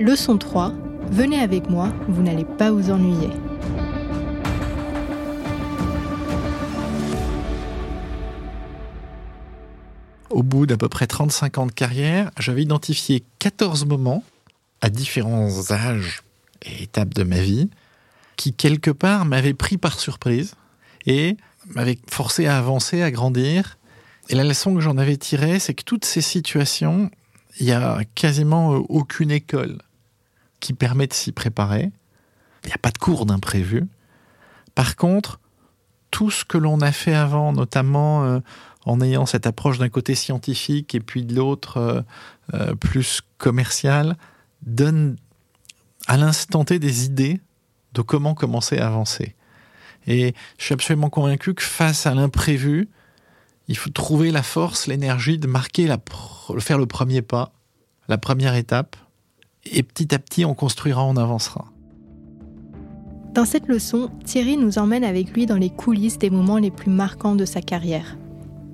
Leçon 3. Venez avec moi, vous n'allez pas vous ennuyer. Au bout d'à peu près 35 ans de carrière, j'avais identifié 14 moments à différents âges et étapes de ma vie qui, quelque part, m'avaient pris par surprise et m'avaient forcé à avancer, à grandir. Et la leçon que j'en avais tirée, c'est que toutes ces situations, il n'y a quasiment euh, aucune école qui permet de s'y préparer. Il n'y a pas de cours d'imprévu. Par contre, tout ce que l'on a fait avant, notamment euh, en ayant cette approche d'un côté scientifique et puis de l'autre euh, euh, plus commercial, donne à l'instant T des idées de comment commencer à avancer. Et je suis absolument convaincu que face à l'imprévu, il faut trouver la force, l'énergie de marquer, la, faire le premier pas, la première étape, et petit à petit on construira, on avancera. Dans cette leçon, Thierry nous emmène avec lui dans les coulisses des moments les plus marquants de sa carrière.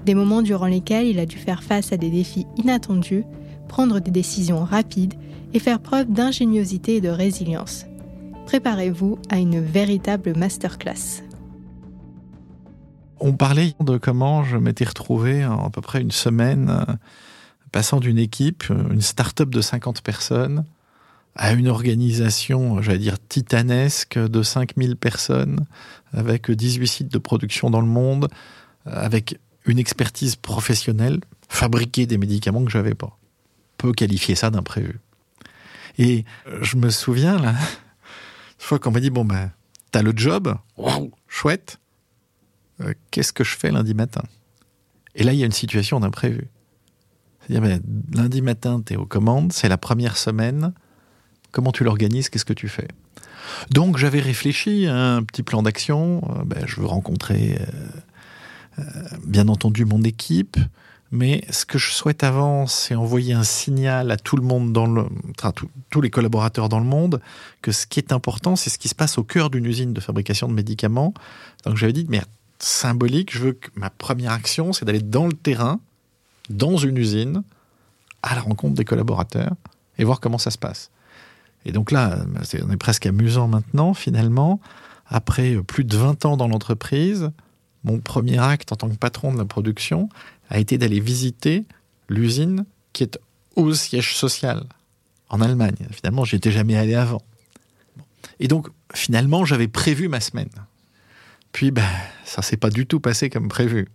Des moments durant lesquels il a dû faire face à des défis inattendus, prendre des décisions rapides et faire preuve d'ingéniosité et de résilience. Préparez-vous à une véritable masterclass. On parlait de comment je m'étais retrouvé en à peu près une semaine euh, passant d'une équipe, une start-up de 50 personnes, à une organisation, j'allais dire, titanesque de 5000 personnes, avec 18 sites de production dans le monde, avec une expertise professionnelle, fabriquer des médicaments que j'avais pas. On peut qualifier ça d'imprévu. Et je me souviens, là, une fois qu'on m'a dit, bon ben, t'as le job, chouette, euh, qu'est-ce que je fais lundi matin? Et là, il y a une situation d'imprévu. C'est-à-dire, ben, lundi matin, tu es aux commandes, c'est la première semaine, comment tu l'organises, qu'est-ce que tu fais? Donc j'avais réfléchi à un petit plan d'action, euh, ben, je veux rencontrer euh, bien entendu mon équipe, mais ce que je souhaite avant, c'est envoyer un signal à tout le monde dans le, tous les collaborateurs dans le monde, que ce qui est important, c'est ce qui se passe au cœur d'une usine de fabrication de médicaments. Donc j'avais dit, mais symbolique, je veux que ma première action, c'est d'aller dans le terrain, dans une usine, à la rencontre des collaborateurs, et voir comment ça se passe. Et donc là, on est presque amusant maintenant, finalement. Après plus de 20 ans dans l'entreprise, mon premier acte en tant que patron de la production a été d'aller visiter l'usine qui est au siège social en Allemagne. Finalement, j'y étais jamais allé avant. Et donc, finalement, j'avais prévu ma semaine. Puis, ben, ça s'est pas du tout passé comme prévu.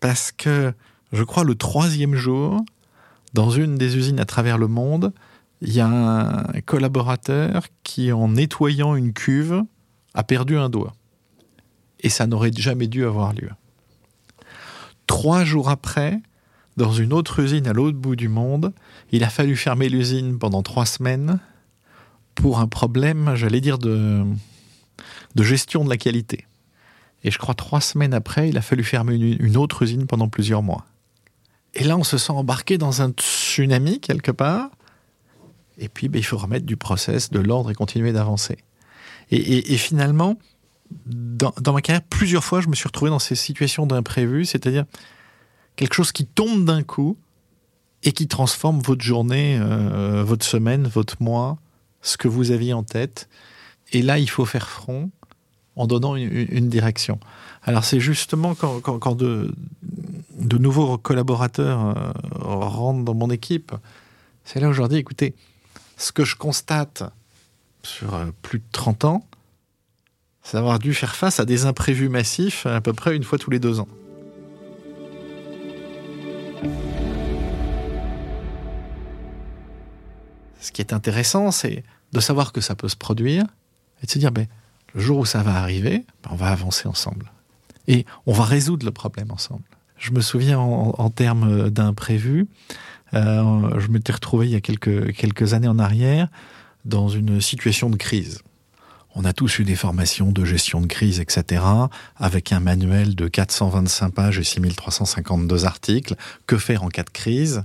Parce que, je crois, le troisième jour, dans une des usines à travers le monde, il y a un collaborateur qui, en nettoyant une cuve, a perdu un doigt. Et ça n'aurait jamais dû avoir lieu. Trois jours après, dans une autre usine à l'autre bout du monde, il a fallu fermer l'usine pendant trois semaines pour un problème, j'allais dire, de, de gestion de la qualité. Et je crois trois semaines après, il a fallu fermer une, autre usine pendant plusieurs mois. Et là, on se sent embarqué dans un tsunami quelque part. Et puis, ben, il faut remettre du process, de l'ordre et continuer d'avancer. Et, finalement, dans, ma carrière, plusieurs fois, je me suis retrouvé dans ces situations d'imprévu, c'est-à-dire quelque chose qui tombe d'un coup et qui transforme votre journée, euh, votre semaine, votre mois, ce que vous aviez en tête. Et là, il faut faire front en donnant une, direction. Alors c'est justement quand, de, de, nouveaux collaborateurs euh, rentrent dans mon équipe, c'est là aujourd'hui, écoutez, ce que je constate sur euh, plus de 30 ans, c'est d'avoir dû faire face à des imprévus massifs à peu près une fois tous les deux ans. Ce qui est intéressant, c'est de savoir que ça peut se produire et de se dire, ben, le jour où ça va arriver, ben, on va avancer ensemble. Et on va résoudre le problème ensemble. Je me souviens en, termes d'imprévu, euh, je m'étais retrouvé il y a quelques, quelques années en arrière dans une situation de crise. On a tous eu des formations de gestion de crise, etc., avec un manuel de 425 pages et 6352 articles. Que faire en cas de crise?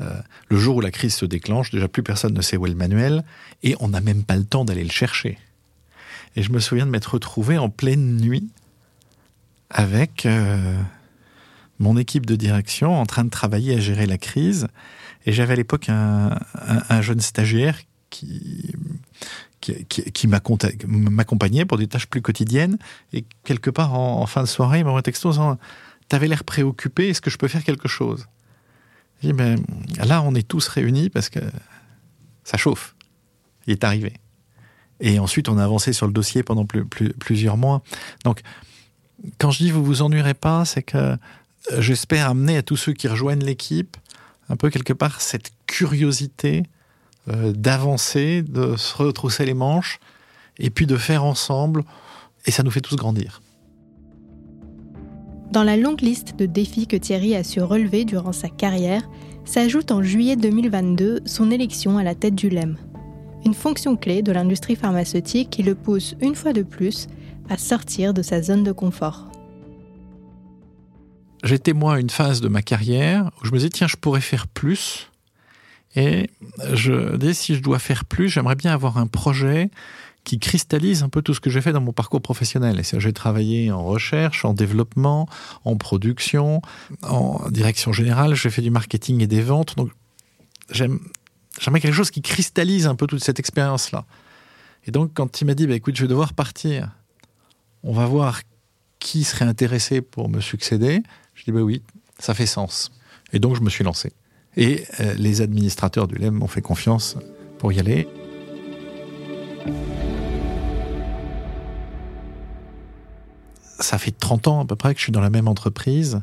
Euh, Le jour où la crise se déclenche, déjà plus personne ne sait où est le manuel, et on n'a même pas le temps d'aller le chercher. Et je me souviens de m'être retrouvé en pleine nuit avec euh, mon équipe de direction en train de travailler à gérer la crise. Et j'avais à l'époque un, jeune stagiaire qui, m'accompagnait pour des tâches plus quotidiennes. Et quelque part, en, fin de soirée, il m'envoie un texto en disant T'avais l'air préoccupé, est-ce que je peux faire quelque chose? Je dis ben, Là, on est tous réunis parce que ça chauffe. Il est arrivé. Et ensuite, on a avancé sur le dossier pendant plusieurs mois. Donc, quand je dis vous vous ennuierez pas, c'est que j'espère amener à tous ceux qui rejoignent l'équipe un peu quelque part cette curiosité euh, d'avancer, de se retrousser les manches et puis de faire ensemble. Et ça nous fait tous grandir. Dans la longue liste de défis que Thierry a su relever durant sa carrière, s'ajoute en juillet 2022 son élection à la tête du LEM, une fonction clé de l'industrie pharmaceutique qui le pousse une fois de plus à sortir de sa zone de confort. J'étais moi à une phase de ma carrière où je me disais tiens je pourrais faire plus et je dis si je dois faire plus j'aimerais bien avoir un projet qui cristallise un peu tout ce que j'ai fait dans mon parcours professionnel. J'ai travaillé en recherche, en développement, en production, en direction générale, j'ai fait du marketing et des ventes. Donc j'aime J'aimerais quelque chose qui cristallise un peu toute cette expérience-là. Et donc, quand il m'a dit, bah, écoute, je vais devoir partir, on va voir qui serait intéressé pour me succéder, je dis, bah oui, ça fait sens. Et donc, je me suis lancé. Et euh, les administrateurs du LEM m'ont fait confiance pour y aller. Ça fait 30 ans à peu près que je suis dans la même entreprise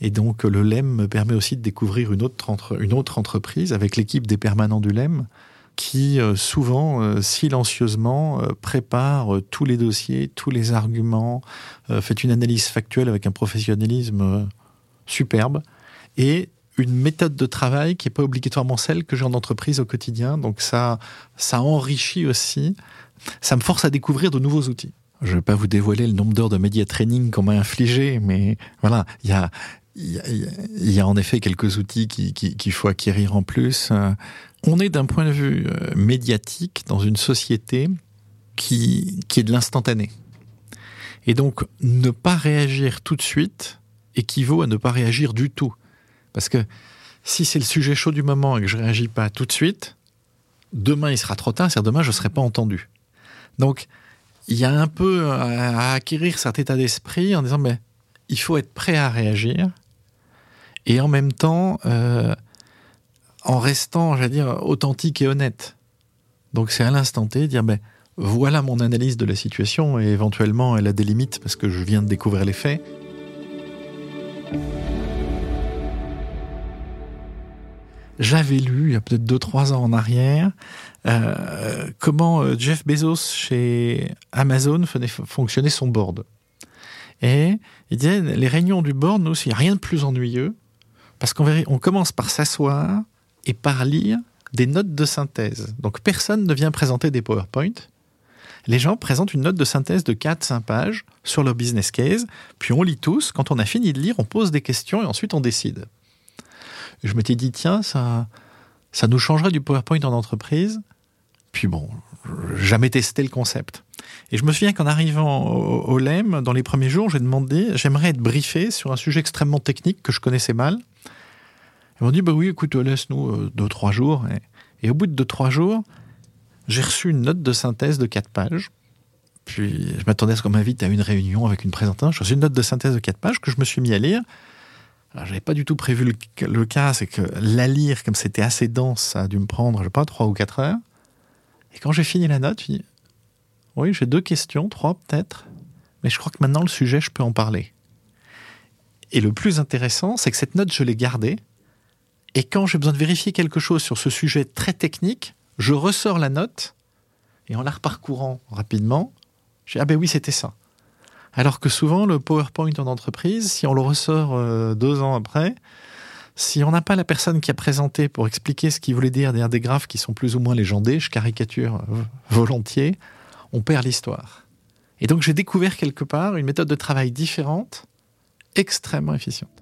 et donc le LEM me permet aussi de découvrir une autre, entreprise avec l'équipe des permanents du LEM qui euh, souvent euh, silencieusement prépare tous les dossiers, tous les arguments, fait une analyse factuelle avec un professionnalisme superbe et une méthode de travail qui n'est pas obligatoirement celle que j'ai en entreprise au quotidien. Donc ça, ça enrichit aussi, ça me force à découvrir de nouveaux outils. Je ne vais pas vous dévoiler le nombre d'heures de média training qu'on m'a infligé, mais voilà, il y a, y, a en effet quelques outils qu'il faut acquérir en plus. On est d'un point de vue euh, médiatique dans une société qui, qui est de l'instantané. Et donc, ne pas réagir tout de suite équivaut à ne pas réagir du tout. Parce que si c'est le sujet chaud du moment et que je ne réagis pas tout de suite, demain il sera trop tard, c'est-à-dire demain je ne serai pas entendu. Donc, il y a un peu à acquérir cet état d'esprit en disant, mais il faut être prêt à réagir et en même temps euh, en restant, j'allais dire, authentique et honnête. Donc c'est à l'instant T dire, voilà mon analyse de la situation et éventuellement elle a des limites parce que je viens de découvrir les faits. J'avais lu, il y a peut-être 2-3 ans en arrière, euh, comment euh, Jeff Bezos chez Amazon faisait fonctionner son board. Et il disait, les réunions du board, nous, il n'y a rien de plus ennuyeux parce qu'on on commence par s'asseoir et par lire des notes de synthèse. Donc personne ne vient présenter des PowerPoint. Les gens présentent une note de synthèse de 4-5 pages sur leur business case, puis on lit tous. Quand on a fini de lire, on pose des questions et ensuite on décide. je m'étais dit, tiens, ça, ça nous changerait du PowerPoint en entreprise. Puis bon, jamais testé le concept. Et je me souviens qu'en arrivant au, LEM, dans les premiers jours, j'ai demandé, j'aimerais être briefé sur un sujet extrêmement technique que je connaissais mal. Ils m'ont dit, bah oui, écoute, laisse-nous euh, deux, trois jours. Et, au bout de deux, trois jours, j'ai reçu une note de synthèse de quatre pages. Puis je m'attendais à ce qu'on m'invite à une réunion avec une présentation. J'ai reçu une note de synthèse de quatre pages que je me suis mis à lire. Alors, j'avais pas du tout prévu le, cas, c'est que la lire, comme c'était assez dense, ça a dû me prendre, je sais pas, trois ou quatre heures. Et quand j'ai fini la note, je dis, oui, j'ai deux questions, trois peut-être, mais je crois que maintenant le sujet, je peux en parler. Et le plus intéressant, c'est que cette note, je l'ai gardée, et quand j'ai besoin de vérifier quelque chose sur ce sujet très technique, je ressors la note et en la reparcourant rapidement, je dis Ah ben oui, c'était ça. Alors que souvent, le PowerPoint en entreprise, si on le ressort euh, deux ans après, si on n'a pas la personne qui a présenté pour expliquer ce qu'il voulait dire derrière des graphes qui sont plus ou moins légendés, je caricature euh, volontiers, on perd l'histoire. Et donc j'ai découvert quelque part une méthode de travail différente, extrêmement efficiente.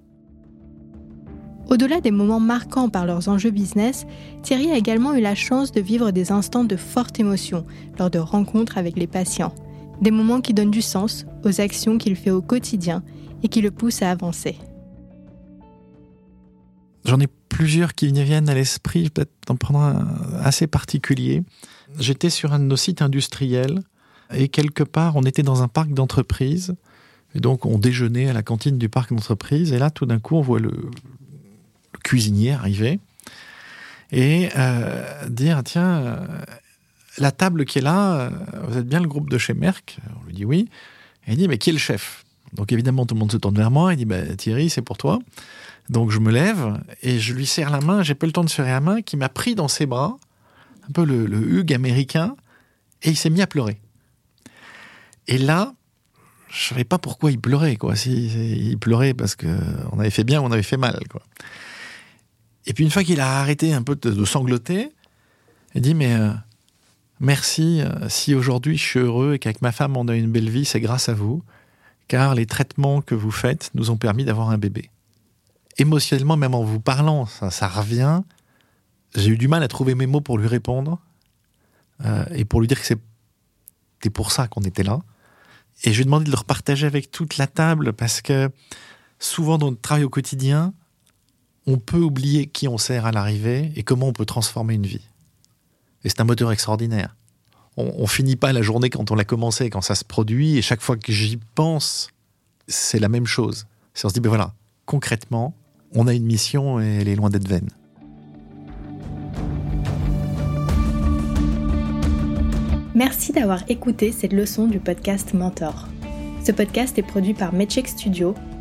Au-delà des moments marquants par leurs enjeux business, Thierry a également eu la chance de vivre des instants de forte émotion lors de rencontres avec les patients. Des moments qui donnent du sens aux actions qu'il fait au quotidien et qui le poussent à avancer. J'en ai plusieurs qui viennent à l'esprit, peut-être en prendre un assez particulier. J'étais sur un de nos sites industriels et quelque part, on était dans un parc d'entreprise. Et donc, on déjeunait à la cantine du parc d'entreprise. Et là, tout d'un coup, on voit le, le cuisinier arriver et euh, dire tiens, euh, la table qui est là, euh, vous êtes bien le groupe de chez Merck? On lui dit oui. Et il dit mais qui est le chef? Donc évidemment, tout le monde se tourne vers moi. Il dit bah, Thierry, c'est pour toi. Donc je me lève et je lui serre la main. J'ai pas le temps de serrer la main, qui m'a pris dans ses bras, un peu le, le Hugues américain, et il s'est mis à pleurer. Et là, je savais pas pourquoi il pleurait, quoi. Si, il pleurait parce que on avait fait bien ou on avait fait mal, quoi. Et puis une fois qu'il a arrêté un peu de, sangloter, il dit mais euh, merci. Euh, si aujourd'hui je suis heureux et qu'avec ma femme on a une belle vie, c'est grâce à vous, car les traitements que vous faites nous ont permis d'avoir un bébé. Émotionnellement, même en vous parlant, ça, ça revient. J'ai eu du mal à trouver mes mots pour lui répondre euh, et pour lui dire que c'était pour ça qu'on était là. Et je lui ai demandé de le repartager avec toute la table parce que souvent dans notre travail au quotidien, on peut oublier qui on sert à l'arrivée et comment on peut transformer une vie. Et c'est un moteur extraordinaire. On, on finit pas la journée quand on l'a commencé, quand ça se produit, et chaque fois que j'y pense, c'est la même chose. C'est on se dit, ben voilà, concrètement, on a une mission et elle est loin d'être vaine. Merci d'avoir écouté cette leçon du podcast Mentor. Ce podcast est produit par Medcheck Studio